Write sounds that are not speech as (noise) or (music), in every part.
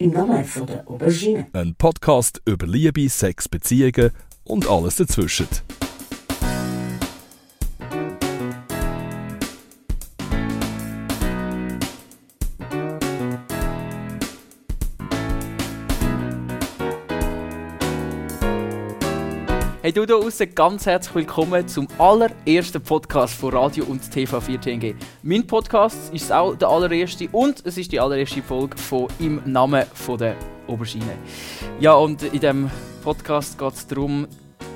Im Namen von der Aubergine. Ein Podcast über Liebe, Sex, Beziehungen und alles dazwischen. Hey du da draußen, ganz herzlich willkommen zum allerersten Podcast von Radio und TV4 TNG. Mein Podcast ist auch der allererste und es ist die allererste Folge von «Im Namen von der Aubergine». Ja, und in diesem Podcast geht es darum,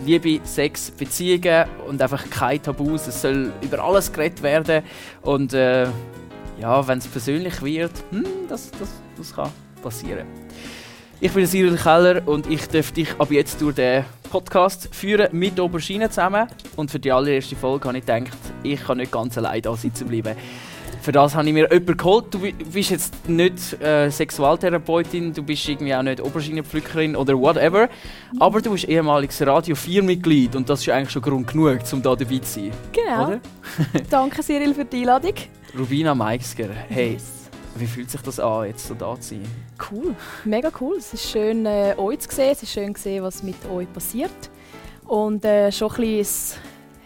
Liebe, Sex, Beziehungen und einfach keine Tabus. Es soll über alles geredet werden und äh, ja, wenn es persönlich wird, hm, das, das, das kann passieren. Ich bin Cyril Keller und ich darf dich ab jetzt durch den Podcast führen mit Aubergine zusammen. Und für die allererste Folge habe ich gedacht, ich kann nicht ganz allein da sitzen bleiben. Für das habe ich mir jemanden geholt. Du bist jetzt nicht äh, Sexualtherapeutin, du bist irgendwie auch nicht Auberginenpflückerin oder whatever. Aber du bist ehemaliges Radio 4-Mitglied und das ist eigentlich schon Grund genug, um da dabei zu sein. Genau. Danke Cyril für die Einladung. (laughs) Rubina Meixger, hey, wie fühlt sich das an, jetzt so da zu sein? Cool, mega cool. Es ist schön, äh, euch zu sehen. Es ist schön zu sehen, was mit euch passiert. Und äh, schon ein bisschen,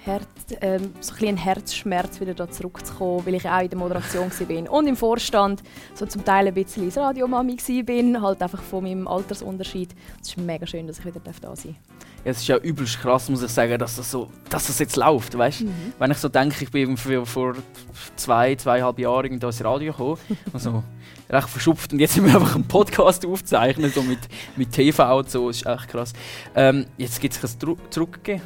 Herz, äh, so ein, Herzschmerz, wieder da zurückzukommen, weil ich auch in der Moderation war. Und im Vorstand so zum Teil ein bisschen als Radiomami war, halt einfach von meinem Altersunterschied. Es ist mega schön, dass ich wieder da sein darf. Es ist ja übelst krass, muss ich sagen, dass das, so, dass das jetzt läuft. Weißt? Mhm. Wenn ich so denke, ich bin vor, zwei, zweieinhalb Jahren in das Radio gekommen, (laughs) also recht verschupft und jetzt sind wir einfach einen Podcast aufzeichnen, so mit, mit TV und so, das ist echt krass. Ähm, jetzt gibt es ein Dru Zurückgehen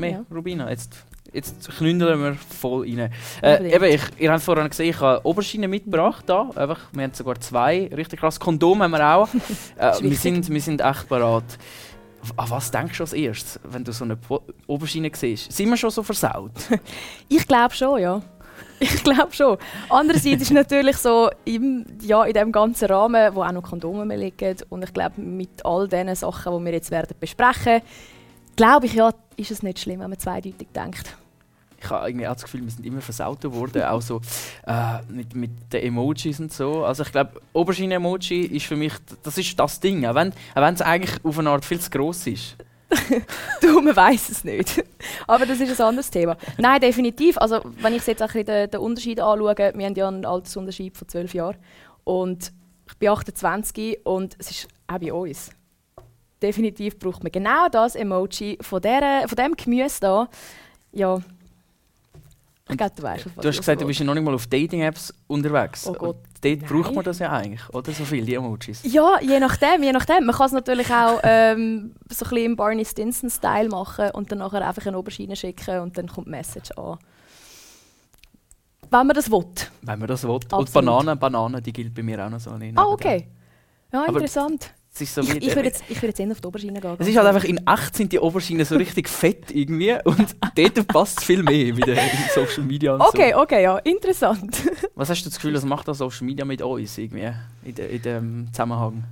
mehr, Ja. Rubina. Jetzt, jetzt knündeln wir voll rein. Äh, eben, ich, ihr habt vorhin gesehen, ich habe Oberschienen mitgebracht. Da. Einfach, wir haben sogar zwei, richtig krass. Kondom haben wir auch. (laughs) äh, wir, sind, wir sind echt bereit. An was denkst du als erstes, wenn du so eine Po- Oberschiene siehst? Sind wir schon so versaut? (laughs) Ich glaube schon, ja. Ich glaube schon. Andererseits ist natürlich so, im, ja, in diesem ganzen Rahmen, wo auch noch Kondome mehr liegen und ich glaube, mit all diesen Sachen, die wir jetzt werden besprechen, glaube ich, ja, ist es nicht schlimm, wenn man zweideutig denkt. Ich habe irgendwie auch das Gefühl, wir sind immer versaut worden, auch so äh, mit, mit den Emojis und so. Also ich glaube, Oberschiene-Emoji ist für mich, das ist das Ding, auch wenn es eigentlich auf eine Art viel zu gross ist. (laughs) Du, man weiß es nicht. Aber das ist ein anderes Thema. Nein, definitiv. Also, wenn ich jetzt auch den, den Unterschied anschaue, wir haben ja einen Altersunterschied von 12 Jahren. Und ich bin 28 und es ist auch bei uns. Definitiv braucht man genau das Emoji von, der, von dem Gemüse da. Ja. Ich glaube, du weißt, Du hast gesagt, du bist ja noch nicht mal auf Dating-Apps unterwegs. Oh Gott, Und Dort braucht nein. man das ja eigentlich, oder? So viel, die Emojis. Ja, je nachdem, je nachdem. Man kann es natürlich auch ähm, so ein bisschen im Barney Stinson-Style machen und dann nachher einfach eine Oberschiene schicken und dann kommt die Message an. Wenn man das will. Wenn man das will. Und Absolut. Bananen, Bananen, die gilt bei mir auch noch so. Ah, okay. Ja, interessant. Es ist so Ich, ich würde jetzt, ich würd jetzt eher auf die Oberschiene gehen. Es ist halt einfach in echt sind die Oberschienen so richtig fett irgendwie und dort passt es viel mehr wieder in Social Media und Okay, so. okay, ja, interessant. (laughs) Was hast du das Gefühl, was macht das Social Media mit uns irgendwie in, de, in dem Zusammenhang?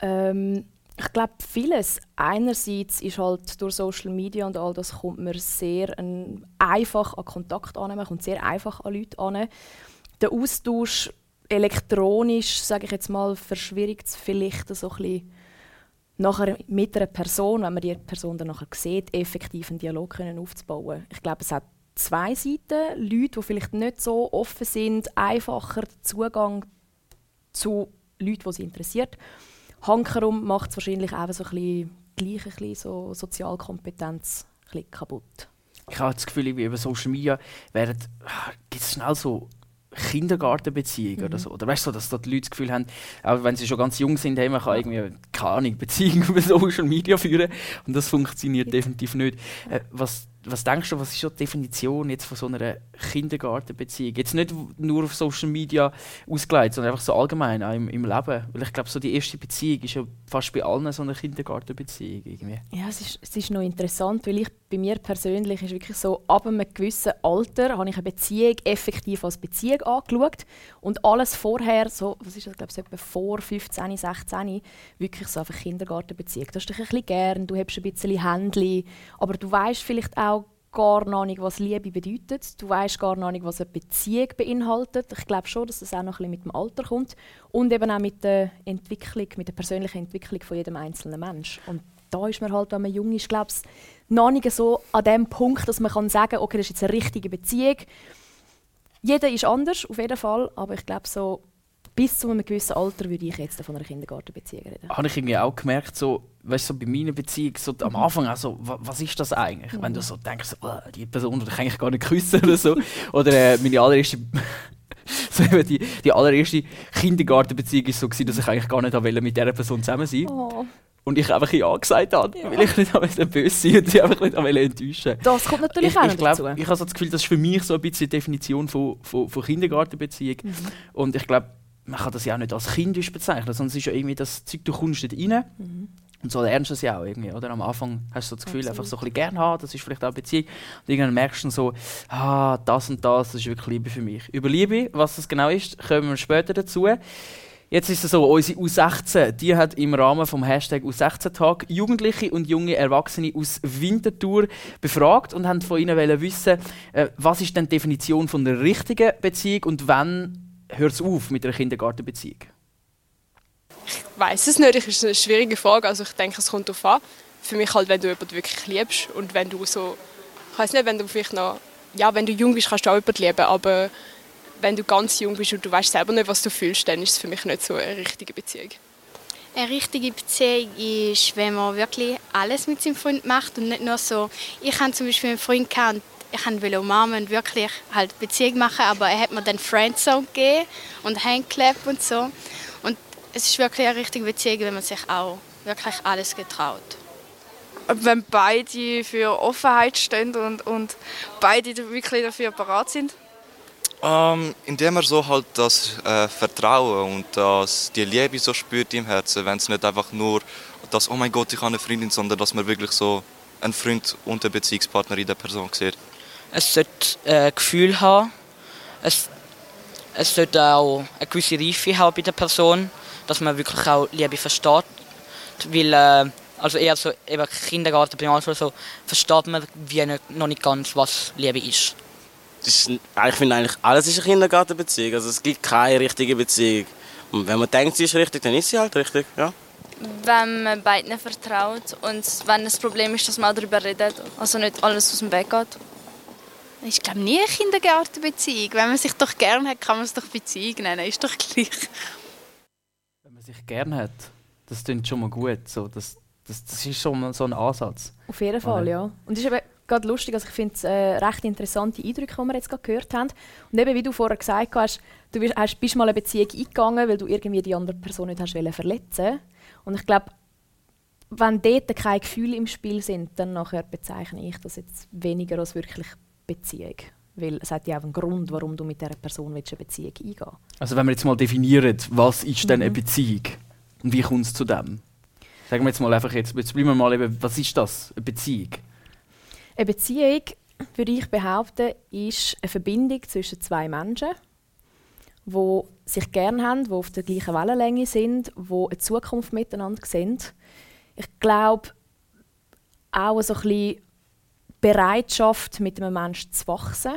ähm, ich glaube, vieles. Einerseits ist halt durch Social Media und all das kommt man sehr ein, einfach an Kontakt an, man kommt sehr einfach an Leute an. Der Austausch elektronisch, sage ich jetzt mal, verschwierigt es vielleicht so ein nachher mit einer Person, wenn man die Person dann nachher sieht, effektiv einen Dialog können aufzubauen. Ich glaube, es hat zwei Seiten. Leute, die vielleicht nicht so offen sind, einfacher Zugang zu Leuten, die sie interessiert. Hankerum macht es wahrscheinlich auch so ein bisschen, gleich ein so Sozialkompetenz ein kaputt. Ich habe das Gefühl, über Social Media werden, gibt es schnell so Kindergartenbeziehungen oder so. Oder weißt du, so, dass da die Leute das Gefühl haben, auch wenn sie schon ganz jung sind, hey, man kann irgendwie, keine Ahnung, Beziehungen (laughs) über Social Media führen. Und das funktioniert definitiv nicht. Äh, was, was denkst du, was ist so die Definition jetzt von so einer Kindergartenbeziehung? Jetzt nicht nur auf Social Media ausgelegt, sondern einfach so allgemein auch im, im Leben. Weil ich glaube, so die erste Beziehung ist ja fast bei allen so eine Kindergartenbeziehung irgendwie. Ja, es ist, es ist noch interessant, weil ich bei mir persönlich ist wirklich so, ab einem gewissen Alter habe ich eine Beziehung effektiv als Beziehung angeschaut und alles vorher, so, was ist das, glaube ich, so etwa vor 15, 16, wirklich so einfach Kindergartenbeziehung. Du hast dich ein bisschen gern, du hast ein bisschen Händchen, aber du weißt vielleicht auch gar nicht, was Liebe bedeutet. Du weißt gar nicht, was eine Beziehung beinhaltet. Ich glaube schon, dass das auch noch ein bisschen mit dem Alter kommt und eben auch mit der Entwicklung, mit der persönlichen Entwicklung von jedem einzelnen Mensch. Und da ist man halt, wenn man jung ist, glaube ich, noch nicht so an dem Punkt, dass man kann sagen, okay, das ist jetzt eine richtige Beziehung. Jeder ist anders, auf jeden Fall, aber ich glaube so bis zu einem gewissen Alter würde ich jetzt von einer Kindergartenbeziehung reden. Habe ich irgendwie auch gemerkt, so, weißt, so bei meiner Beziehung, so am Anfang auch so, was ist das eigentlich? Mhm. Wenn du so denkst, so, oh, die Person kann ich gar nicht küssen oder so. (laughs) oder äh, meine allererste (laughs) so die, die allererste Kindergartenbeziehung war so, gewesen, dass ich eigentlich gar nicht mit dieser Person zusammen sein oh. Und ich einfach Ja gesagt habe, ja. weil ich nicht böse sein und sie einfach nicht enttäuschen Das kommt natürlich ich, auch ich glaub, dazu. Ich habe so das Gefühl, das ist für mich so ein bisschen die Definition von, von, von Kindergartenbeziehung. Mhm. Und ich glaube, man kann das ja auch nicht als kindisch bezeichnen, sondern es ist ja irgendwie das Zeug, du kommst nicht rein. Mhm. Und so lernst du es ja auch irgendwie, oder? Am Anfang hast du so das Gefühl, Absolut. einfach so ein bisschen gerne haben, das ist vielleicht auch eine Beziehung. Und irgendwann merkst du so, ah, das und das, das ist wirklich Liebe für mich. Über Liebe, was das genau ist, kommen wir später dazu. Jetzt ist es so, unsere U16, die hat im Rahmen vom Hashtag U16-Tag Jugendliche und junge Erwachsene aus Winterthur befragt und haben von ihnen wissen, äh, was ist denn die Definition von der richtigen Beziehung und wann hört es auf mit einer Kindergartenbeziehung? Ich weiß es nicht, das ist eine schwierige Frage. Also ich denke, es kommt darauf an. Für mich halt, wenn du jemanden wirklich liebst und wenn du so, ich weiß nicht, wenn du vielleicht noch, ja, wenn du jung bist, kannst du auch jemanden lieben, aber wenn du ganz jung bist und du weißt selber nicht, was du fühlst, dann ist es für mich nicht so eine richtige Beziehung. Eine richtige Beziehung ist, wenn man wirklich alles mit seinem Freund macht und nicht nur so. Ich habe zum Beispiel einen Freund gehabt, ich wollte umarmen und wirklich halt Beziehung machen, aber er hat mir dann Friendzone gegeben und Handclap und so. Und es ist wirklich eine richtige Beziehung, wenn man sich auch wirklich alles getraut. Wenn beide für Offenheit stehen und, und beide wirklich dafür parat sind? Ähm, indem er so halt das äh, Vertrauen und das, die Liebe so spürt im Herzen, wenn es nicht einfach nur das, oh mein Gott, ich habe eine Freundin, sondern dass man wirklich so einen Freund und einen Beziehungspartner in der Person sieht es sollte ein äh, Gefühl haben. Es, es sollte auch eine gewisse Reife haben bei der Person, dass man wirklich auch Liebe versteht. Weil, äh, also eher so eben Kindergarten, Primarschule, so, versteht man wie nicht, noch nicht ganz, was Liebe ist. ist ich finde eigentlich, alles ist eine Kindergartenbeziehung. Also es gibt keine richtige Beziehung. Und wenn man denkt, sie ist richtig, dann ist sie halt richtig, ja. Wenn man beiden vertraut und wenn das Problem ist, dass man darüber redet, also nicht alles aus dem Weg geht. Ich glaube nie eine Kindergartenbeziehung. Wenn man sich doch gerne hat, kann man es doch Beziehung nennen. Ist doch gleich. Wenn man sich gerne hat, das klingt schon mal gut. So, das, das, das ist schon mal so ein Ansatz. Auf jeden Fall, Oder? ja. Und es ist eben gerade lustig, also ich finde es äh, recht interessante Eindrücke, die wir jetzt gerade gehört haben. Und eben, wie du vorher gesagt hast, du bist, hast, bist mal eine Beziehung eingegangen, weil du irgendwie die andere Person nicht hast verletzen Und ich glaube, wenn dort keine Gefühle im Spiel sind, dann nachher bezeichne ich das jetzt weniger als wirklich Beziehung. Weil es hat ja auch einen Grund, warum du mit dieser Person eine Beziehung eingehen willst. Also wenn wir jetzt mal definieren, was ist denn eine mhm. Beziehung und wie kommt es zu dem? Sagen wir jetzt mal einfach, jetzt, jetzt bleiben wir mal eben, was ist das, eine Beziehung? Eine Beziehung, würde ich behaupten, ist eine Verbindung zwischen zwei Menschen, die sich gerne haben, die auf der gleichen Wellenlänge sind, die eine Zukunft miteinander sehen. Ich glaube, auch so ein bisschen Bereitschaft, mit einem Menschen zu wachsen.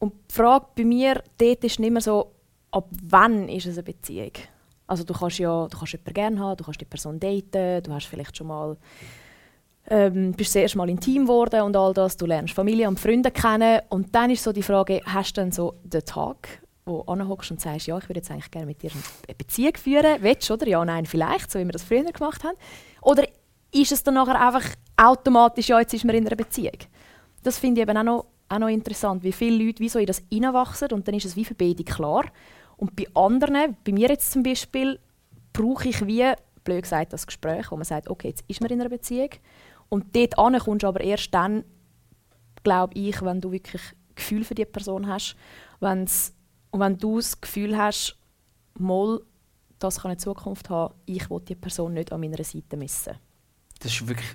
Und die Frage bei mir dort ist nicht mehr so, ab wann ist es eine Beziehung? Also du kannst ja du kannst jemanden gerne haben, du kannst die Person daten, du hast vielleicht schon mal ähm, bist das erste Mal intim geworden und all das, du lernst Familie und Freunde kennen und dann ist so die Frage, hast du dann so den Tag, wo du und sagst, ja, ich würde jetzt eigentlich gerne mit dir eine Beziehung führen, willst du, oder? Ja, nein, vielleicht, so wie wir das früher gemacht haben. Oder ist es dann nachher einfach automatisch, ja, jetzt ist man in einer Beziehung. Das finde ich eben auch noch, auch noch interessant, wie viele Leute wie so in das hineinwachsen und dann ist es wie für beide klar. Und bei anderen, bei mir jetzt zum Beispiel, brauche ich wie, blöd gesagt, das Gespräch, wo man sagt, okay, jetzt ist man in einer Beziehung. Und dort kommst du aber erst dann, glaube ich, wenn du wirklich Gefühl für die Person hast. Wenn's, und wenn du das Gefühl hast, mal, das kann eine Zukunft haben, ich will die Person nicht an meiner Seite missen das ist wirklich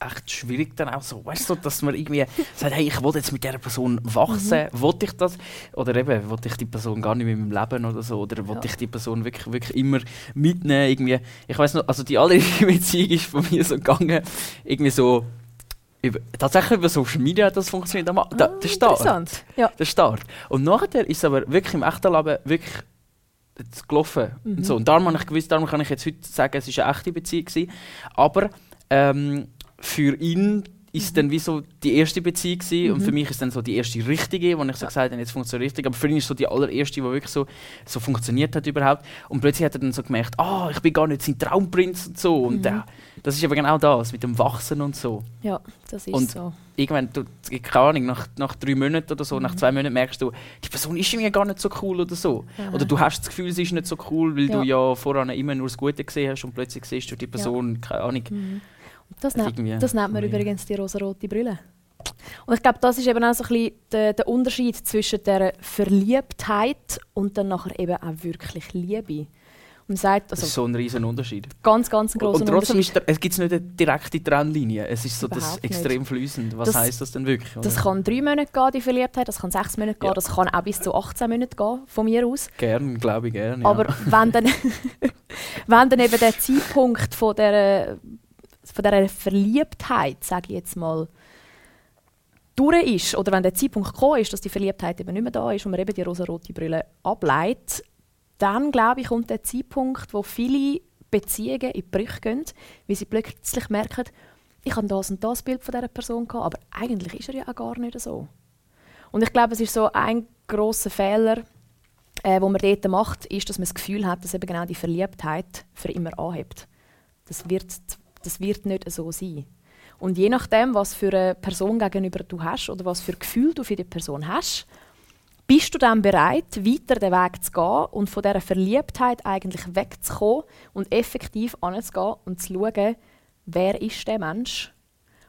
echt schwierig dann auch so, weißt du, dass man irgendwie sagt, hey, ich will jetzt mit dieser Person wachsen, mhm. will ich das? Oder eben, will ich die Person gar nicht mehr in meinem Leben oder so? Oder will ja. ich die Person wirklich, wirklich immer mitnehmen? Irgendwie, ich weiß noch, also die allererste Beziehung (laughs) ist von mir so gegangen, irgendwie so über, tatsächlich über Social Media hat das funktioniert. Da, der Start. interessant. Ja. Der Start. Und nachher ist es aber wirklich im echten Leben wirklich gelaufen. Mhm. Und, so. und darum habe ich gewusst, darum kann ich jetzt heute sagen, es war eine echte Beziehung. Gewesen. Aber ähm, für ihn ist es dann wie so die erste Beziehung gewesen, und Mhm. für mich ist dann so die erste richtige, wo ich so gesagt habe, jetzt funktioniert richtig. Aber für ihn ist so die allererste, die wirklich so, so funktioniert hat überhaupt. Und plötzlich hat er dann so gemerkt, ah, ich bin gar nicht sein Traumprinz und so. Und Mhm. äh, das ist aber genau das, mit dem Wachsen und so. Ja, das ist Und so. irgendwann, du, keine Ahnung, nach, nach drei Monaten oder so, nach Mhm. zwei Monaten merkst du, die Person ist irgendwie gar nicht so cool oder so. Aha. Oder du hast das Gefühl, sie ist nicht so cool, weil du Ja. ja voran immer nur das Gute gesehen hast und plötzlich siehst du die Person, keine Ahnung. Das, Das nennt, das nennt man übrigens die rosarote Brille. Und ich glaube, das ist eben auch so ein bisschen der, der Unterschied zwischen der Verliebtheit und dann nachher eben auch wirklich Liebe. Und man sagt, Das also ist so ein riesen Unterschied. ganz, ganz ein grosser Und trotzdem Unterschied. der, es gibt nicht eine direkte Trennlinie. Es ist so das Überhaupt nicht. extrem fließend. Was Das- heißt das denn wirklich? Das oder? kann drei Monate gehen, die Verliebtheit, das kann sechs Monate gehen, Ja. das kann auch bis zu 18 Monate gehen, von mir aus. Gern, glaube ich, gern. Ja. Aber wenn dann, (laughs) wenn dann eben der Zeitpunkt von der, von der Verliebtheit, sage ich jetzt mal, durch ist, oder wenn der Zeitpunkt gekommen ist, dass die Verliebtheit eben nicht mehr da ist und man eben die rosarote Brille ableitet, dann, glaube ich, kommt der Zeitpunkt, wo viele Beziehungen in Brüche gehen, weil sie plötzlich merken, ich habe das und das Bild von dieser Person gehabt, aber eigentlich ist er ja auch gar nicht so. Und ich glaube, es ist so ein großer Fehler, äh, wo man dort macht, ist, dass man das Gefühl hat, dass eben genau die Verliebtheit für immer anhebt. Das wird, das wird nicht so sein. Und je nachdem, was für eine Person gegenüber du hast oder was für Gefühl du für die Person hast, bist du dann bereit, weiter den Weg zu gehen und von dieser Verliebtheit eigentlich wegzukommen und effektiv anzugehen und zu schauen, wer ist der Mensch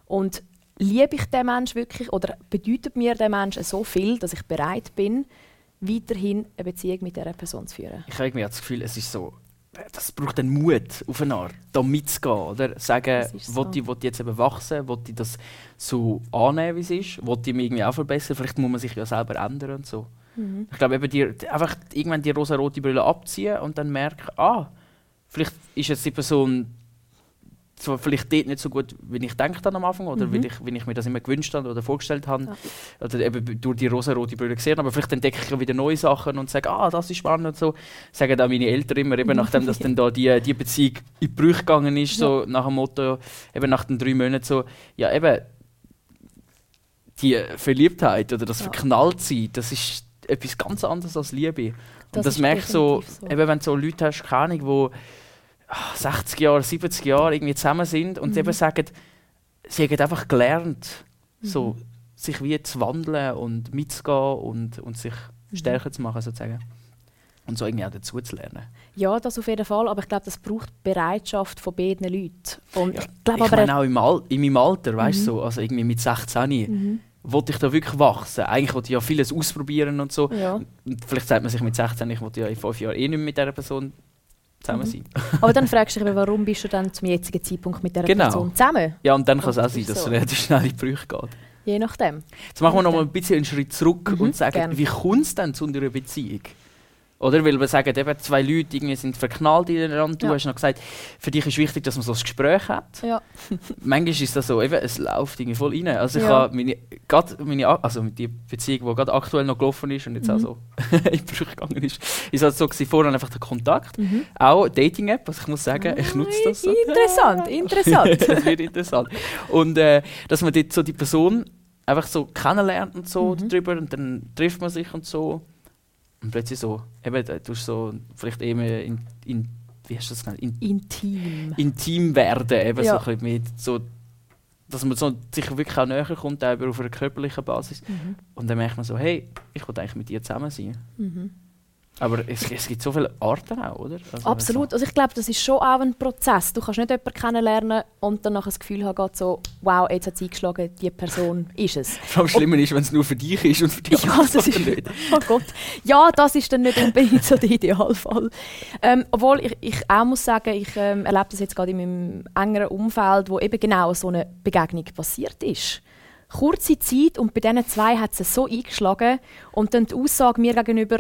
und liebe ich den Mensch wirklich oder bedeutet mir der Mensch so viel, dass ich bereit bin, weiterhin eine Beziehung mit dieser Person zu führen. ich habe irgendwie das Gefühl, es ist so, das braucht einen Mut auf eine Art, da mitzugehen, oder? Sagen, ist will so. ich, will ich jetzt eben wachsen, will ich das so annehmen, wie es ist, will ich mich irgendwie auch verbessern, vielleicht muss man sich ja selber ändern und so. Mhm. Ich glaube eben, die, einfach irgendwann die rosa-rote Brille abziehen und dann merken, ah, vielleicht ist jetzt die Person zwar vielleicht dort nicht so gut, wie ich habe am Anfang oder Mhm. wie, ich, wie ich mir das immer gewünscht habe oder vorgestellt habe Ja. oder eben durch die rosa-rote Brille gesehen aber vielleicht entdecke ich wieder neue Sachen und sage, ah, das ist spannend und so. Sagen auch meine Eltern immer, eben nachdem dass dann da die, die Beziehung in die Brüche gegangen ist, so nach dem Motto, eben nach den drei Monaten so, ja eben, die Verliebtheit oder das Ja. Verknalltsein, das ist etwas ganz anderes als Liebe. Das und das merkst du so, so. eben wenn du so Leute hast, keine Ahnung, die 60 Jahre, 70 Jahre irgendwie zusammen sind und Mhm. eben sagen, sie haben einfach gelernt, so Mhm. sich wie zu wandeln und mitzugehen und, und sich Mhm. stärker zu machen sozusagen. Und so irgendwie auch dazu zu lernen. Ja, das auf jeden Fall, aber ich glaube, das braucht Bereitschaft von beiden Leuten. Und ich glaube ich aber, meine auch im, Al in meinem Alter, weißt du, Mhm. so, also irgendwie mit 16, Mhm. wollte ich da wirklich wachsen. Eigentlich wollte ich ja vieles ausprobieren und so. Ja. Und vielleicht sagt man sich mit 16, ich wollte ja in fünf Jahren eh nicht mehr mit dieser Person zusammen Mhm. sein. aber dann fragst du dich, warum bist du dann zum jetzigen Zeitpunkt mit dieser Genau. Person zusammen? Ja, und dann kann es auch sein, dass es so. relativ schnell in die Brüche geht. Je nachdem. Jetzt machen wir noch mal ein bisschen einen Schritt zurück Mhm, und sagen, gerne. wie kommt es denn zu einer Beziehung? Oder weil wir sagen, eben zwei Leute irgendwie sind verknallt ineinander. Du Ja. hast noch gesagt, für dich ist wichtig, dass man so ein Gespräch hat. Ja. (laughs) Manchmal ist das so, eben, es läuft irgendwie voll rein. Also ich Ja. habe meine, grad meine, also die Beziehung, die gerade aktuell noch gelaufen ist und jetzt Mhm. auch so (laughs) in Brüche gegangen ist, ist halt so gewesen, vorher einfach der Kontakt. Mhm. Auch Dating-App, was ich muss sagen, ich nutze das. so. Interessant, (laughs) interessant. das wird interessant. Und äh, dass man dort so die Person einfach so kennenlernt und so Mhm. drüber und dann trifft man sich und so. Und plötzlich so, eben, da tust du so vielleicht eben in, in wie hast du das genannt? In, Intim. intim werden, eben Ja. so ein bisschen mit so, dass man so sich wirklich auch näher kommt, auch auf einer körperlichen Basis. Mhm. Und dann merkt man so, hey, ich will eigentlich mit dir zusammen sein. Mhm. Aber es, es gibt so viele Arten auch, oder? Also, Absolut. Also ich glaube, das ist schon auch ein Prozess. Du kannst nicht jemanden kennenlernen und dann nachher das Gefühl haben, so, wow, jetzt hat es eingeschlagen, die Person ist es. (laughs) Vor allem schlimmer ist, wenn es nur für dich ist und für die Ja, das ist, nicht. (laughs) oh Gott. Ja, das ist dann nicht unbedingt so der Idealfall. Ähm, obwohl ich, ich auch muss sagen, ich ähm, erlebe das jetzt gerade in meinem engeren Umfeld, wo eben genau so eine Begegnung passiert ist. Kurze Zeit und bei diesen zwei hat es so eingeschlagen und dann die Aussage mir gegenüber,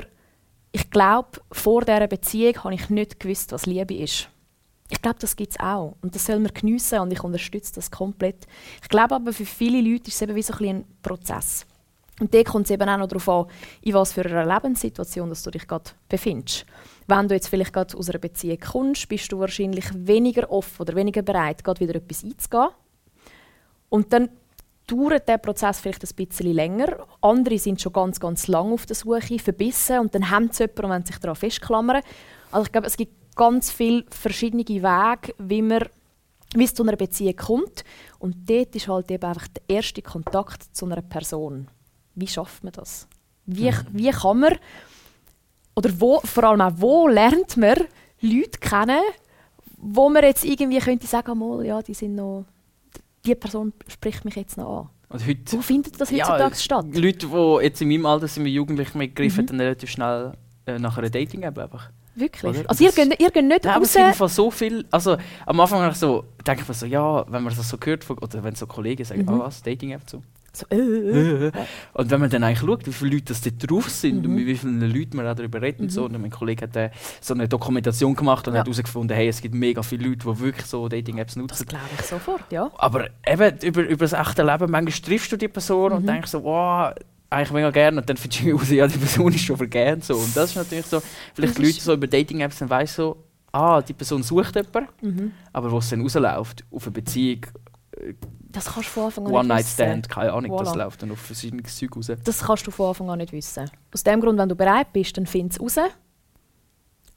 ich glaube, vor dieser Beziehung habe ich nicht gewusst, was Liebe ist. Ich glaube, das gibt es auch. Und das soll man geniessen und ich unterstütze das komplett. Ich glaube aber, für viele Leute ist es eben wie so ein, ein Prozess. Und da kommt es eben auch noch darauf an, in was für einer Lebenssituation dass du dich gerade befindest. Wenn du jetzt vielleicht gerade aus einer Beziehung kommst, bist du wahrscheinlich weniger offen oder weniger bereit, gerade wieder etwas einzugehen. Und dann dauert der Prozess vielleicht ein bisschen länger. Andere sind schon ganz, ganz lang auf der Suche, verbissen und dann haben sie jemanden und wollen sich daran festklammern. Also ich glaube, es gibt ganz viele verschiedene Wege, wie man wie es zu einer Beziehung kommt. Und dort ist halt eben einfach der erste Kontakt zu einer Person. Wie schafft man das? Wie, Mhm. wie kann man, oder wo, vor allem auch wo lernt man Leute kennen, wo man jetzt irgendwie könnte sagen, mal, ja, die sind noch, die Person spricht mich jetzt noch an. Und heute, Wo findet das heutzutage statt? Leute, die jetzt in meinem Alter sind, wir Jugendliche, wir greifen Mhm. dann relativ schnell äh, nach einer Dating-App einfach. Wirklich? Oder? Also ihr geht, ihr geht nicht Nein, aber es raus... gibt einfach so viel. Also am Anfang ich so, denke ich mir so, ja, wenn man das so hört, von- oder wenn so Kollegen sagen, Mhm. ah was, Dating-App so. So, äh, äh, äh. Und wenn man dann eigentlich schaut, wie viele Leute das dort drauf sind Mhm. und mit wie vielen Leuten man darüber redet und Mhm. so. Und mein Kollege hat äh, so eine Dokumentation gemacht und Ja. hat herausgefunden, hey, es gibt mega viele Leute, die wirklich so Dating-Apps Das nutzen. glaube ich sofort, ja. Aber eben über, über das echte Leben, manchmal triffst du die Person und Mhm. denkst so, wow, eigentlich mega gerne. Und dann findest du raus, ja, die Person ist schon vergeben. So. Und das ist natürlich so, vielleicht Das die Leute so über Dating-Apps dann weiss so, ah, die Person sucht jemanden, Mhm. aber wo es dann rausläuft, auf eine Beziehung, Das kannst du von Anfang an nicht One-Night-Stand, wissen. keine Ahnung, das Voilà. läuft dann auf verschiedenes Zeug raus. Das kannst du von Anfang an nicht wissen. Aus dem Grund, wenn du bereit bist, dann find es raus.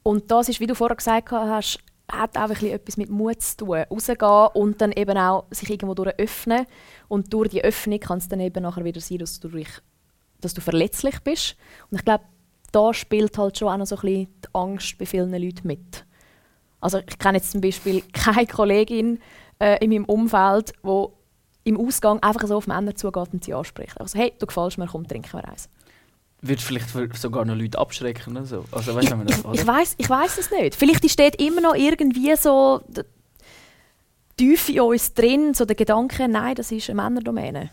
Und das ist, wie du vorher gesagt hast, hat auch ein bisschen etwas mit Mut zu tun. Rausgehen und dann eben auch sich irgendwo durch öffnen. Und durch die Öffnung kann es dann eben nachher wieder sein, dass du, dich, dass du verletzlich bist. Und ich glaube, da spielt halt schon auch noch so ein bisschen die Angst bei vielen Leuten mit. Also ich kenne jetzt zum Beispiel (laughs) keine Kollegin äh, in meinem Umfeld, die im Ausgang einfach so auf Männer zugeht und sie anspricht. Also hey, du gefällst mir, komm, trinken wir eins. Wird vielleicht sogar noch Leute abschrecken oder so. Also, weißt, wenn man das, Ich oder? weiß, ich weiß es nicht. Vielleicht ist dort immer noch irgendwie so tief in uns drin, so der Gedanke, nein, das ist eine Männerdomäne.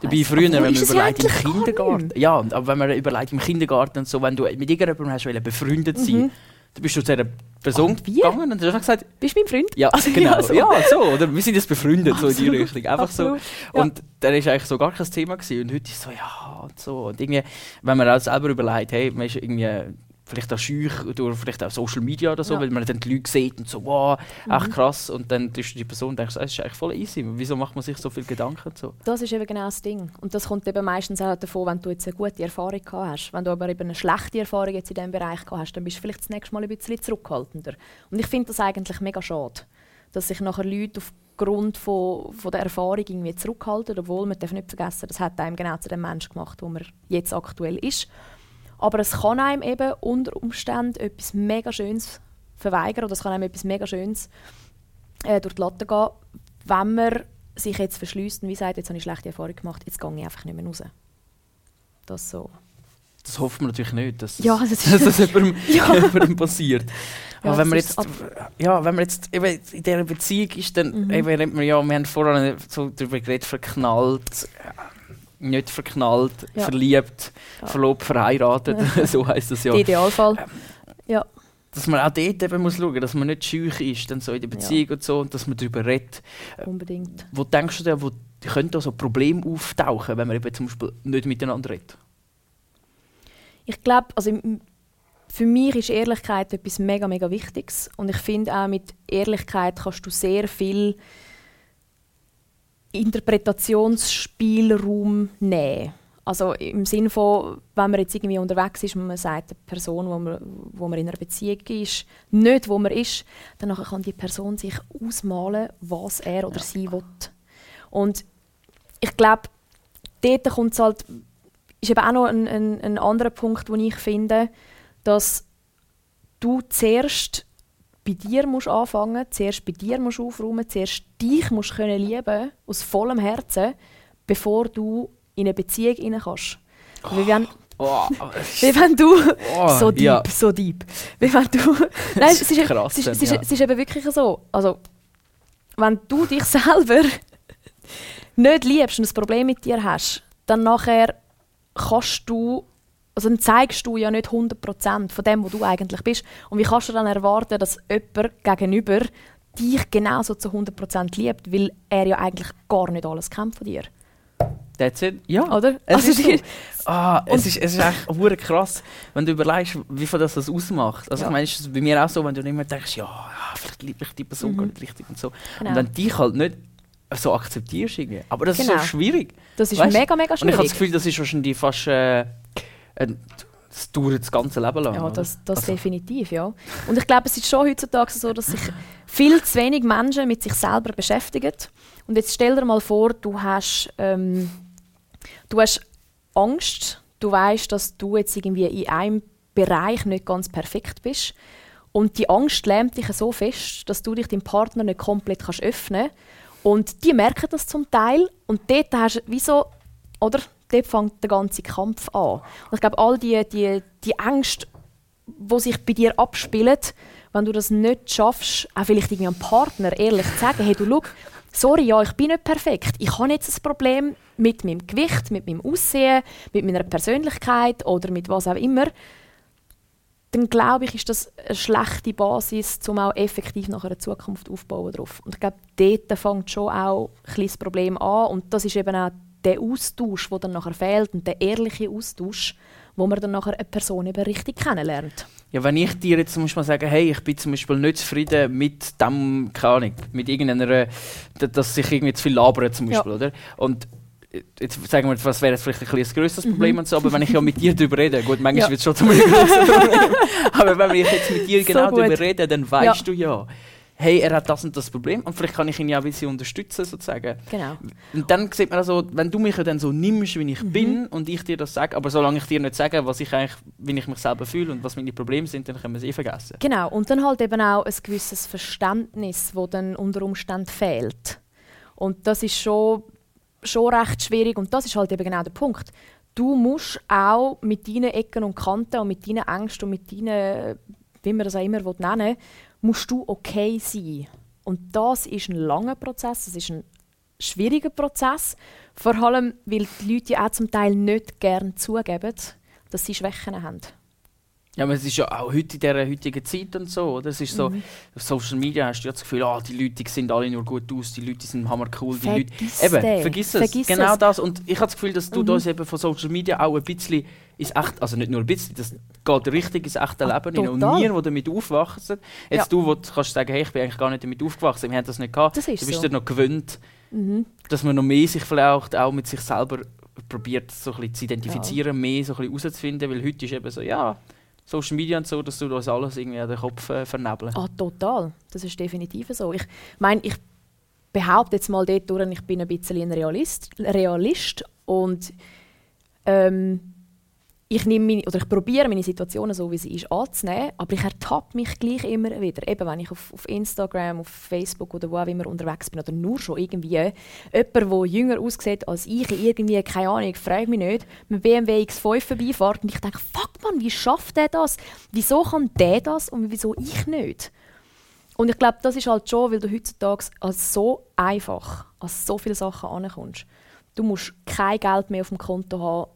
Dabei früher, wenn man überlegt, im Kindergarten. Ja, aber wenn man überlegt, im Kindergarten so, wenn du mit irgendjemandem hast befreundet sein, Mhm. dann bist du zu dieser Person Und gegangen und einfach gesagt, Bist du mein Freund? ja, Also, genau, ja, so. ja, so, oder wir sind jetzt befreundet, so in die Richtung, einfach absolut, so. ja. Und dann ist eigentlich so gar kein Thema gewesen. und heute ist so, ja, und so. Und irgendwie, wenn man auch selber überlegt, hey, man ist irgendwie vielleicht auch schüch durch vielleicht auch Social Media oder so, Ja. weil man dann die Leute sieht und so, wow, echt Mhm. krass. Und dann du die Person und denkst, das ist eigentlich voll easy. Wieso macht man sich so viel Gedanken so? Das ist eben genau das Ding. Und das kommt eben meistens auch davon, wenn du jetzt eine gute Erfahrung gehabt hast. Wenn du aber eben eine schlechte Erfahrung jetzt in diesem Bereich gehabt hast, dann bist du vielleicht das nächste Mal ein bisschen zurückhaltender. Und ich finde das eigentlich mega schade, dass sich nachher Leute aufgrund von, von der Erfahrung irgendwie zurückhalten, obwohl man darf nicht vergessen, das hat einem genau zu dem Menschen gemacht, wo man jetzt aktuell ist. Aber es kann einem eben unter Umständen etwas mega Schönes verweigern oder es kann einem etwas mega Schönes äh, durch die Latte gehen, wenn man sich jetzt verschließt und wie sagt, jetzt habe ich schlechte Erfahrung gemacht, jetzt gehe ich einfach nicht mehr raus. Das so. Das hofft man natürlich nicht, dass, Ja, das (laughs) dass das jemandem, (laughs) Ja. jemandem passiert. Ja, Aber wenn man jetzt, ja, wenn man jetzt eben in dieser Beziehung ist, dann Mhm. eben man ja, wir haben vorhin so darüber geredet, verknallt, nicht verknallt, Ja. verliebt, Ja. verlobt, verheiratet, (laughs) so heißt das ja. Der Idealfall. Ja. Dass man auch dort eben muss schauen, dass man nicht schüch ist, dann so in der Beziehung und so, und dass man darüber redet. Unbedingt. Wo denkst du denn, wo könnte da so Probleme auftauchen, wenn man eben zum Beispiel nicht miteinander redet? Ich glaube, also für mich ist Ehrlichkeit etwas mega, mega Wichtiges. Und ich finde auch mit Ehrlichkeit kannst du sehr viel Interpretationsspielraum nehmen. Also im Sinne von, wenn man jetzt irgendwie unterwegs ist und man sagt der Person, wo man, wo man in einer Beziehung ist, nicht wo man ist, dann kann die Person sich ausmalen, was er oder sie will. Und ich glaube, dort kommt es halt, ist eben auch noch ein, ein, ein anderer Punkt, den ich finde, dass du zuerst bei dir musst anfangen, zuerst bei dir musst aufräumen, zuerst dich musst können lieben aus vollem Herzen, bevor du in eine Beziehung rein kannst. Wie wenn, Oh, (laughs) wie wenn du Oh, so deep, ja. so deep. Wie wenn du, (laughs) nein, es ist, Krass es, ist, es, ist, ja. es ist eben wirklich so. Also, wenn du dich (laughs) selber nicht liebst und ein Problem mit dir hast, dann nachher kannst du also dann zeigst du ja nicht 100% von dem, wo du eigentlich bist. Und wie kannst du dann erwarten, dass jemand gegenüber dich genauso zu 100% liebt, weil er ja eigentlich gar nicht alles kennt von dir. That's it. Ja. Oder? Es Also ist so. Ah, es ist, es ist echt hure krass, wenn du überlegst, wie viel das, das ausmacht. Also Ja. ich meine, es ist bei mir auch so, wenn du immer denkst, ja, ja vielleicht liebe ich die Person Mhm. gar nicht richtig und so. Genau. Und dann dich halt nicht so akzeptierst irgendwie. Aber das ist Genau. so schwierig. Das ist Weißt? mega, mega Und ich habe schwierig. das Gefühl, das ist wahrscheinlich fast... Äh, ein, das dauert das ganze Leben lang. Ja, das, das Also- definitiv, ja. Und ich glaube, es ist schon heutzutage so, dass sich viel zu wenig Menschen mit sich selber beschäftigen. Und jetzt stell dir mal vor, du hast, ähm, du hast Angst, du weißt, dass du jetzt irgendwie in einem Bereich nicht ganz perfekt bist. Und die Angst lähmt dich so fest, dass du dich deinem Partner nicht komplett kannst öffnen Und die merken das zum Teil. Und dort hast du wie so, oder? Dort fängt der ganze Kampf an. Und ich glaube, all die, die, die Ängste, die sich bei dir abspielen, wenn du das nicht schaffst, auch vielleicht einem Partner ehrlich zu sagen, hey, du schau, sorry, ja, ich bin nicht perfekt. Ich habe jetzt ein Problem mit meinem Gewicht, mit meinem Aussehen, mit meiner Persönlichkeit oder mit was auch immer. Dann glaube ich, ist das eine schlechte Basis, um auch effektiv nach einer Zukunft aufzubauen. Und ich glaube, dort fängt schon auch ein das Problem an. Und das ist eben auch der Austausch, der dann nachher fehlt und der ehrliche Austausch, wo man dann nachher eine Person eben richtig kennenlernt. Ja, wenn ich dir jetzt zum Beispiel sage, hey, ich bin zum Beispiel nicht zufrieden mit dem, keine Ahnung, mit irgendeiner, dass sich irgendwie zu viel labern zum Ja. Beispiel, oder? Und äh, jetzt sagen wir, was wäre jetzt vielleicht ein, bisschen ein grösseres Mhm. Problem und so, aber wenn ich ja mit dir (laughs) darüber rede, gut, manchmal Ja. wird es schon zu einem grossen Problem, (laughs) aber wenn ich jetzt mit dir So genau gut. darüber rede, dann weißt Ja. du ja, hey, er hat das und das Problem und vielleicht kann ich ihn ja ein bisschen unterstützen, sozusagen. Genau. Und dann sieht man also, wenn du mich ja dann so nimmst, wie ich Mhm. bin und ich dir das sage, aber solange ich dir nicht sage, was ich eigentlich, wie ich mich selber fühle und was meine Probleme sind, dann können wir es eh vergessen. Genau, und dann halt eben auch ein gewisses Verständnis, das dann unter Umständen fehlt. Und das ist schon, schon recht schwierig und das ist halt eben genau der Punkt. Du musst auch mit deinen Ecken und Kanten und mit deinen Ängsten und mit deinen, wie man das auch immer nennen will, musst du okay sein. Und das ist ein langer Prozess, das ist ein schwieriger Prozess, vor allem, weil die Leute ja auch zum Teil nicht gerne zugeben, dass sie Schwächen haben. Ja, aber es ist ja auch heute in dieser heutigen Zeit und so, oder? Es ist so, Mhm. auf Social Media hast du ja das Gefühl, ah, die Leute sehen alle nur gut aus, die Leute sind hammer cool, die Vergiss Leute... Eben, vergiss es, Vergiss genau es. das. Und ich habe das Gefühl, dass du Mhm. das eben von Social Media auch ein bisschen ins echt, also nicht nur ein bisschen, das geht richtig ins echte Leben rein. Und wir, die damit aufwachsen, jetzt Ja. du, wo du kannst sagen, hey, ich bin eigentlich gar nicht damit aufgewachsen, wir haben das nicht gehabt, Das ist du bist so. dir noch gewöhnt, Mhm. dass man noch mehr sich vielleicht auch mit sich selber probiert, so ein bisschen zu identifizieren, mehr so ein bisschen herauszufinden, weil heute ist eben so, ja, Social Media und so, dass du das alles irgendwie an den Kopf äh, vernebeln. Ah, total. Das ist definitiv so. Ich meine, ich behaupte jetzt mal dort durch, ich bin ein bisschen ein Realist, Realist und ähm, ich nehme meine, oder ich probiere meine Situationen so wie sie ist anzunehmen, aber ich ertappe mich gleich immer wieder. Eben wenn ich auf, auf Instagram, auf Facebook oder wo auch immer unterwegs bin oder nur schon irgendwie jemand, der jünger aussieht als ich, irgendwie, keine Ahnung, frage mich nicht, mit BMW X5 vorbeifährt und ich denke, fuck man, wie schafft der das? Wieso kann der das und wieso ich nicht? Und ich glaube, das ist halt schon, weil du heutzutage als so einfach an so viele Sachen ankommst. Du musst kein Geld mehr auf dem Konto haben,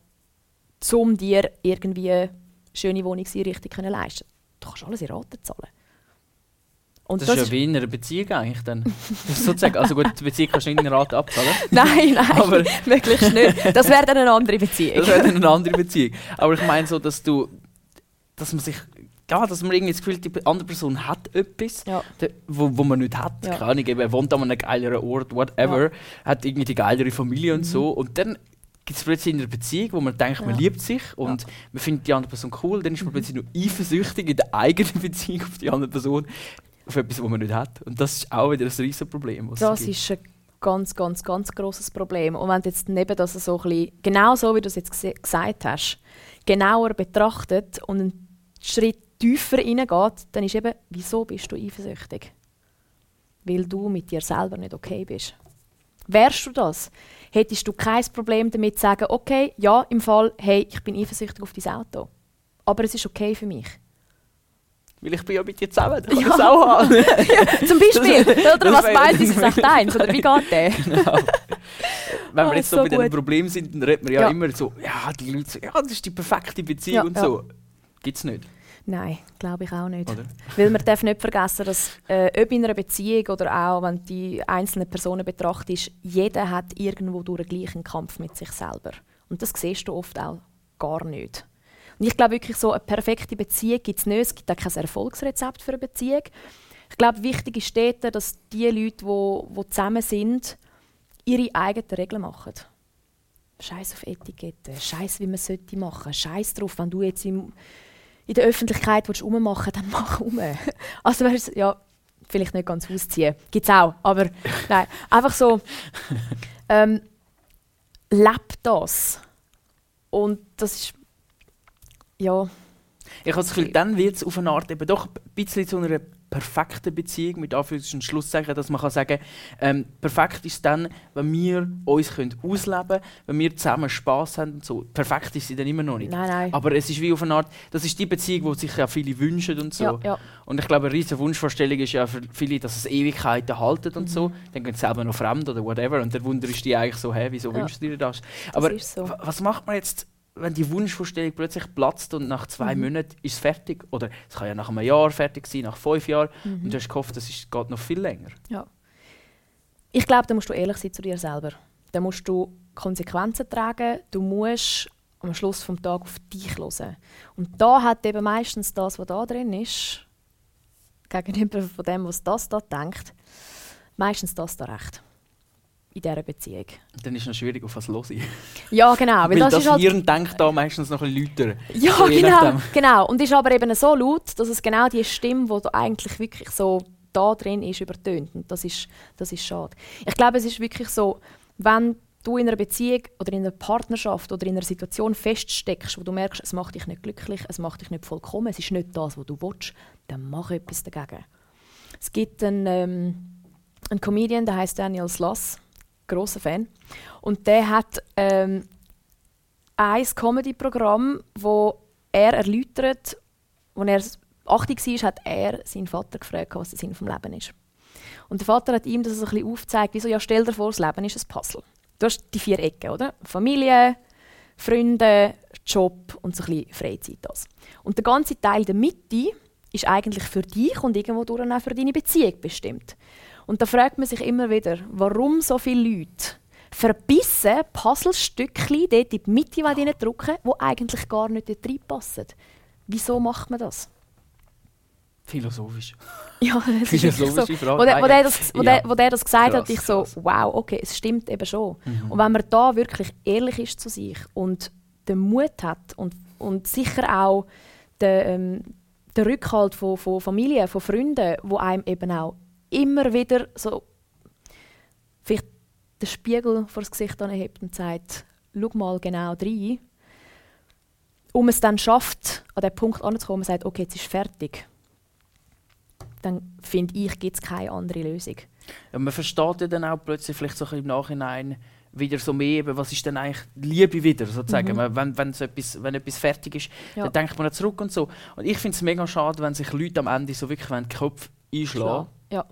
um dir irgendwie eine schöne Wohnungseinrichtung zu leisten. Du kannst alles in Raten zahlen. Und das, ist ja wie in einer Beziehung eigentlich dann. Das sozusagen, also gut, die Beziehung kannst du nicht in Rate abzahlen. (laughs) Nein, nein, Aber- (laughs) möglichst nicht. Das wäre dann eine andere Beziehung. Das wäre dann eine andere Beziehung. Aber ich meine so, dass du, dass man sich, ja, dass man irgendwie das Gefühl, hat, die andere Person hat etwas, Ja. de- wo, wo man nicht hat. Ja. Keine Ahnung, er wohnt an einem geileren Ort, whatever, hat irgendwie die geilere Familie und so. Und dann gibt es plötzlich in einer Beziehung, wo man denkt, man Mhm. Ja. liebt sich und man findet die andere Person cool, dann ist man plötzlich nur eifersüchtig in der eigenen (laughs) Beziehung auf die andere Person, auf etwas, was man nicht hat. Und das ist auch wieder ein riesen Problem. Das ist ein ganz, ganz, ganz grosses Problem. Und wenn du jetzt neben das so ein bisschen, genau so wie du es jetzt gesagt hast, genauer betrachtet und einen Schritt tiefer reingeht, dann ist eben, wieso bist du eifersüchtig? Weil du mit dir selber nicht okay bist. Wärst du das, hättest du kein Problem damit zu sagen, okay, ja, im Fall, hey, ich bin eifersüchtig auf dein Auto. Aber es ist okay für mich. Weil ich bin ja mit dir zusammen, ich kann Ja. das auch haben. (laughs) Zum Beispiel. Das- oder was meint ist es echt eins? Oder wie geht der? (laughs) Genau. wenn wir Oh, jetzt so, so bei diesen gut. Problemen sind, dann redet man ja, Ja. immer so, ja, die Leute so, ja, das ist die perfekte Beziehung Ja, und ja. so. Gibt's nicht, Nein, glaube ich auch nicht. oder? Weil man darf nicht vergessen, dass äh, ob in einer Beziehung oder auch, wenn die einzelnen Personen betrachtest, jeder hat irgendwo durch den gleichen Kampf mit sich selber. Und das siehst du oft auch gar nicht. Und ich glaube wirklich, so eine perfekte Beziehung gibt es nicht. Es gibt auch kein Erfolgsrezept für eine Beziehung. Ich glaube, wichtig ist dort, dass die Leute, die, die zusammen sind, ihre eigenen Regeln machen. Scheiß auf Etiketten, Scheiß, wie man es sollte machen, Scheiß drauf, wenn du jetzt im, in der Öffentlichkeit willst rummachen, dann mach um. (laughs) Also weißt, ja, vielleicht nicht ganz ausziehen, gibt's auch, aber (laughs) nein, einfach so, ähm, leb das. Und das ist ja. Ich habe das Gefühl, dann wird es auf eine Art eben doch ein bisschen zu einer perfekten Beziehung mit Anführungs- und Schlusszeichen, dass man kann sagen ähm, perfekt ist dann, wenn wir uns können ausleben können, wenn wir zusammen Spass haben und so. Perfekt ist sie dann immer noch nicht. Nein, nein. Aber es ist wie auf eine Art, das ist die Beziehung, die sich ja viele wünschen und so. Ja, ja. Und ich glaube, eine riesige Wunschvorstellung ist ja für viele, dass es Ewigkeiten haltet und Mhm. so. Dann gehen sie selber noch fremd oder whatever. Und der Wunder ist die eigentlich so, hä, wieso Ja. wünschst du dir das? Aber ist so. wa- was macht man jetzt, wenn die Wunschvorstellung plötzlich platzt und nach zwei Mhm. Monaten ist es fertig? Oder es kann ja nach einem Jahr fertig sein, nach fünf Jahren. Mhm. Und du hast gehofft, das ist, geht noch viel länger. Ja. Ich glaube, da musst du ehrlich sein zu dir selber. Da musst du Konsequenzen tragen. Du musst am Schluss vom Tag auf dich hören. Und da hat eben meistens das, was da drin ist, gegenüber von dem, was das da denkt, meistens das da recht. In dieser Beziehung. Dann ist es noch schwierig, auf was los ist. Ja, genau. Weil Weil das das, ist halt Hirn denkt da meistens noch ein lauter. Ja, So, genau, genau. Und ist aber eben so laut, dass es genau die Stimme, die da eigentlich wirklich so da drin ist, übertönt. Und das ist, das ist schade. Ich glaube, es ist wirklich so, wenn du in einer Beziehung oder in einer Partnerschaft oder in einer Situation feststeckst, wo du merkst, es macht dich nicht glücklich, es macht dich nicht vollkommen, es ist nicht das, was du willst, dann mach etwas dagegen. Es gibt einen, ähm, einen Comedian, der heißt Daniel Sloss, großer Fan, und der hat ähm, ein Comedy-Programm, wo er erläutert, als er 80 war, hat er seinen Vater gefragt, was der Sinn des Lebens ist. Und der Vater hat ihm das so ein bisschen aufgezeigt, wie ja, stell dir vor, das Leben ist ein Puzzle. Du hast die vier Ecken, oder? Familie, Freunde, Job und so ein bisschen Freizeit. Das. Und der ganze Teil der Mitte ist eigentlich für dich und irgendwo durch auch für deine Beziehung bestimmt. Und da fragt man sich immer wieder, warum so viele Leute verbissen Puzzlestückchen dort in die Mitte drücken, die eigentlich gar nicht dort reinpassen. Wieso macht man das? Philosophisch. (laughs) Ja, das ist wirklich so. Philosophische Frage. Wo der, wo, der das, wo, der, wo der das gesagt hat, Krass, ich so, wow, okay, es stimmt eben schon. Mhm. Und wenn man da wirklich ehrlich ist zu sich und den Mut hat und, und sicher auch den, ähm, den Rückhalt von, von Familie, von Freunden, wo einem eben auch immer wieder so vielleicht den Spiegel vor das Gesicht anhebt und sagt, schau mal genau rein, um es dann schafft, an den Punkt anzukommen und sagt, okay, jetzt ist fertig, dann finde ich, gibt es keine andere Lösung. Ja, man versteht ja dann auch plötzlich vielleicht so im Nachhinein wieder so mehr, eben, was ist denn eigentlich Liebe wieder, sozusagen. Mhm. Wenn, wenn, so etwas, wenn etwas fertig ist, Ja. dann denkt man auch zurück und so. Und ich finde es mega schade, wenn sich Leute am Ende so wirklich den Kopf einschlagen Ja.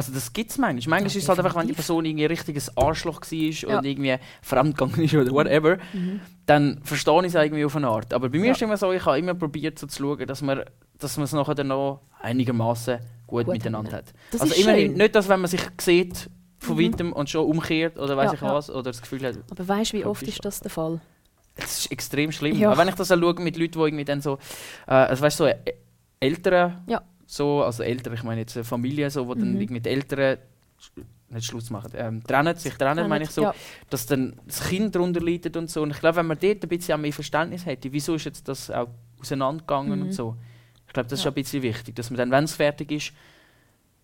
Also das gibt es manchmal. Manchmal Ja, ist es halt einfach, wenn die. Person irgendwie ein richtiges Arschloch war Ja. und irgendwie fremdgegangen ist oder whatever, Mhm. dann verstehe ich es irgendwie auf eine Art. Aber bei mir Ja. ist immer so, ich habe immer probiert so zu schauen, dass man, dass man es nachher dann noch einigermaßen gut, Gut miteinander hat. Das also immerhin schön. nicht, dass wenn man sich sieht von Mhm. weitem und schon umkehrt oder weiß ich was oder das Gefühl hat, Aber weißt du, wie oft ist das der Fall? es ist extrem schlimm. Ja. Aber wenn ich das auch schaue mit Leuten, die irgendwie dann so, äh, also weißt du, so äh, Eltern, Ja. So, also Eltern, ich meine jetzt eine Familie, so, wo dann Mhm. irgendwie die Eltern nicht Schluss machen, ähm, trennen, sich trennen, Trennen, meine ich so, ja. dass dann das Kind darunter leidet und so. Und ich glaube, wenn man dort ein bisschen auch mehr Verständnis hätte, wieso ist jetzt das auch auseinandergegangen Mhm. und so. Ich glaube, das ist Ja. ein bisschen wichtig, dass man dann, wenn es fertig ist,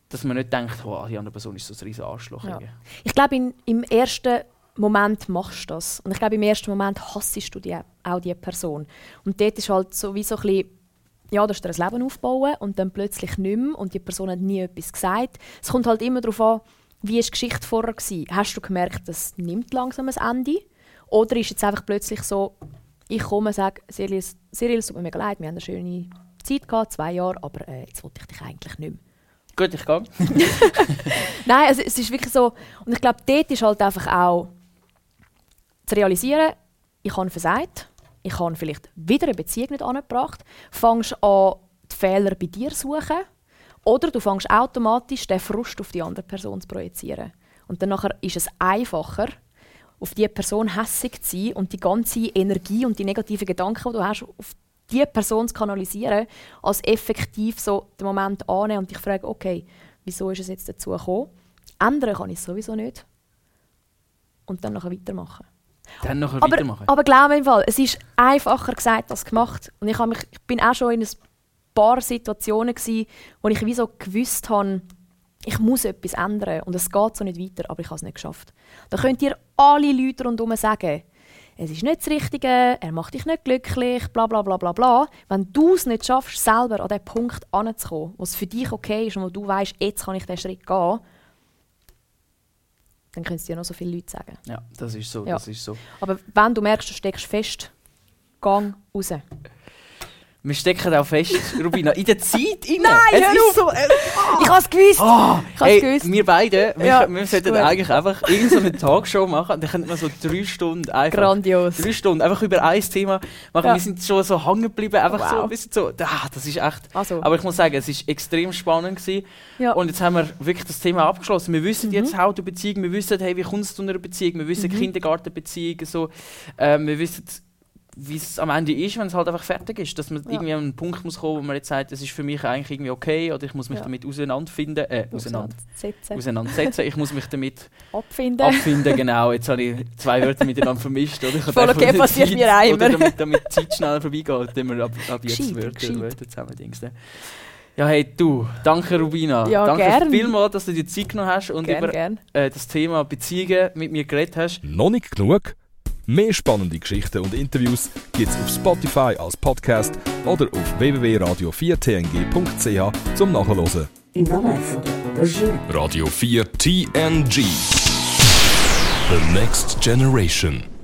dass man nicht denkt, oh, die andere Person ist so ein riesen Arschloch. Ja. Ich glaube, im ersten Moment machst du das. Und ich glaube, im ersten Moment hassest du die, auch die Person. Und dort ist halt so wie so ein bisschen, ja, du hast dir ein Leben aufbauen und dann plötzlich nicht mehr und die Person hat nie etwas gesagt. Es kommt halt immer darauf an, wie war die Geschichte vorher gewesen. Hast du gemerkt, das nimmt langsam ein Ende? Oder ist jetzt einfach plötzlich so, ich komme und sage, es- Cyril, es tut mir mega leid, wir haben eine schöne Zeit gehabt, zwei Jahre, aber äh, jetzt wollte ich dich eigentlich nicht mehr. Gut, ich gehe. (laughs) Nein, also es ist wirklich so. Und ich glaube, dort ist halt einfach auch zu realisieren, ich habe versagt, ich habe vielleicht wieder eine Beziehung nicht angebracht, fängst an, die Fehler bei dir zu suchen oder du fängst automatisch den Frust auf die andere Person zu projizieren. Und dann ist es einfacher, auf die Person hässig zu sein und die ganze Energie und die negativen Gedanken, die du hast, auf die Person zu kanalisieren, als effektiv so den Moment annehmen und dich fragen, okay, wieso ist es jetzt dazu gekommen? Ändern kann ich es sowieso nicht. Und dann nachher weitermachen. Dann Aber, weitermachen. aber glaub mir im Fall, es ist einfacher gesagt als gemacht. Und ich, mich, ich bin auch schon in ein paar Situationen gsi, wo ich wie so gewusst habe, ich muss etwas ändern und es geht so nicht weiter, aber ich habe es nicht geschafft. Da könnt ihr alle Leute rundherum sagen, es ist nicht das Richtige, er macht dich nicht glücklich, bla bla bla bla bla. Wenn du es nicht schaffst, selber an den Punkt anzukommen, wo es für dich okay ist und wo du weißt, jetzt kann ich diesen Schritt gehen, dann können es dir noch so viele Leute sagen. Ja, das ist so, Ja. das ist so. Aber wenn du merkst, du steckst fest, gang raus. Wir stecken auch fest, Rubina, in der Zeit (laughs) rein. Nein, es hör ist so, äh, Ich habe es gewusst! Ah, ich habe hey, gewusst! wir beide, wir, Ja, wir sollten gut. eigentlich einfach irgendeine so eine Tagshow machen und dann könnten wir so drei Stunden einfach... Grandios. Drei Stunden einfach über ein Thema machen. Ja. Wir sind schon so hängen geblieben, einfach so Wow. ein bisschen so... Ah, das ist echt... Also. Aber ich muss sagen, es ist extrem spannend gewesen. Ja. Und jetzt haben wir wirklich das Thema abgeschlossen. Wir wissen Mhm. jetzt how to Beziehung, wir wissen, hey, wie kommst du zu einer Beziehung, wir wissen Mhm. Kindergartenbeziehung, so. Ähm, wir wissen, wie es am Ende ist, wenn es halt einfach fertig ist. Dass man Ja. irgendwie an einen Punkt muss kommen, wo man jetzt sagt, das ist für mich eigentlich irgendwie okay oder ich muss mich Ja. damit auseinanderfinden, äh, auseinander, Auseinandersetzen. auseinandersetzen. ich muss mich damit (laughs) Abfinden. abfinden, genau. Jetzt habe ich zwei Wörter miteinander vermischt. Oder? Ich Voll habe okay, einfach passiert Zeit- mir auch Oder damit, damit die Zeit schneller vorbeigeht, wenn wir ab, ab jetzt Gescheit, Wörter, gescheit. Wörter zusammen dingsen. Ja, hey, du, danke Rubina. Ja, danke gern. vielmals, dass du dir Zeit genommen hast und Gern, über gern. Äh, das Thema Beziehungen mit mir geredet hast. Noch nicht genug? Mehr spannende Geschichten und Interviews gibt's auf Spotify als Podcast oder auf www.radio4tng.ch zum Nachhören. Im Namen von der Aubergine. Radio 4 TNG. The Next Generation.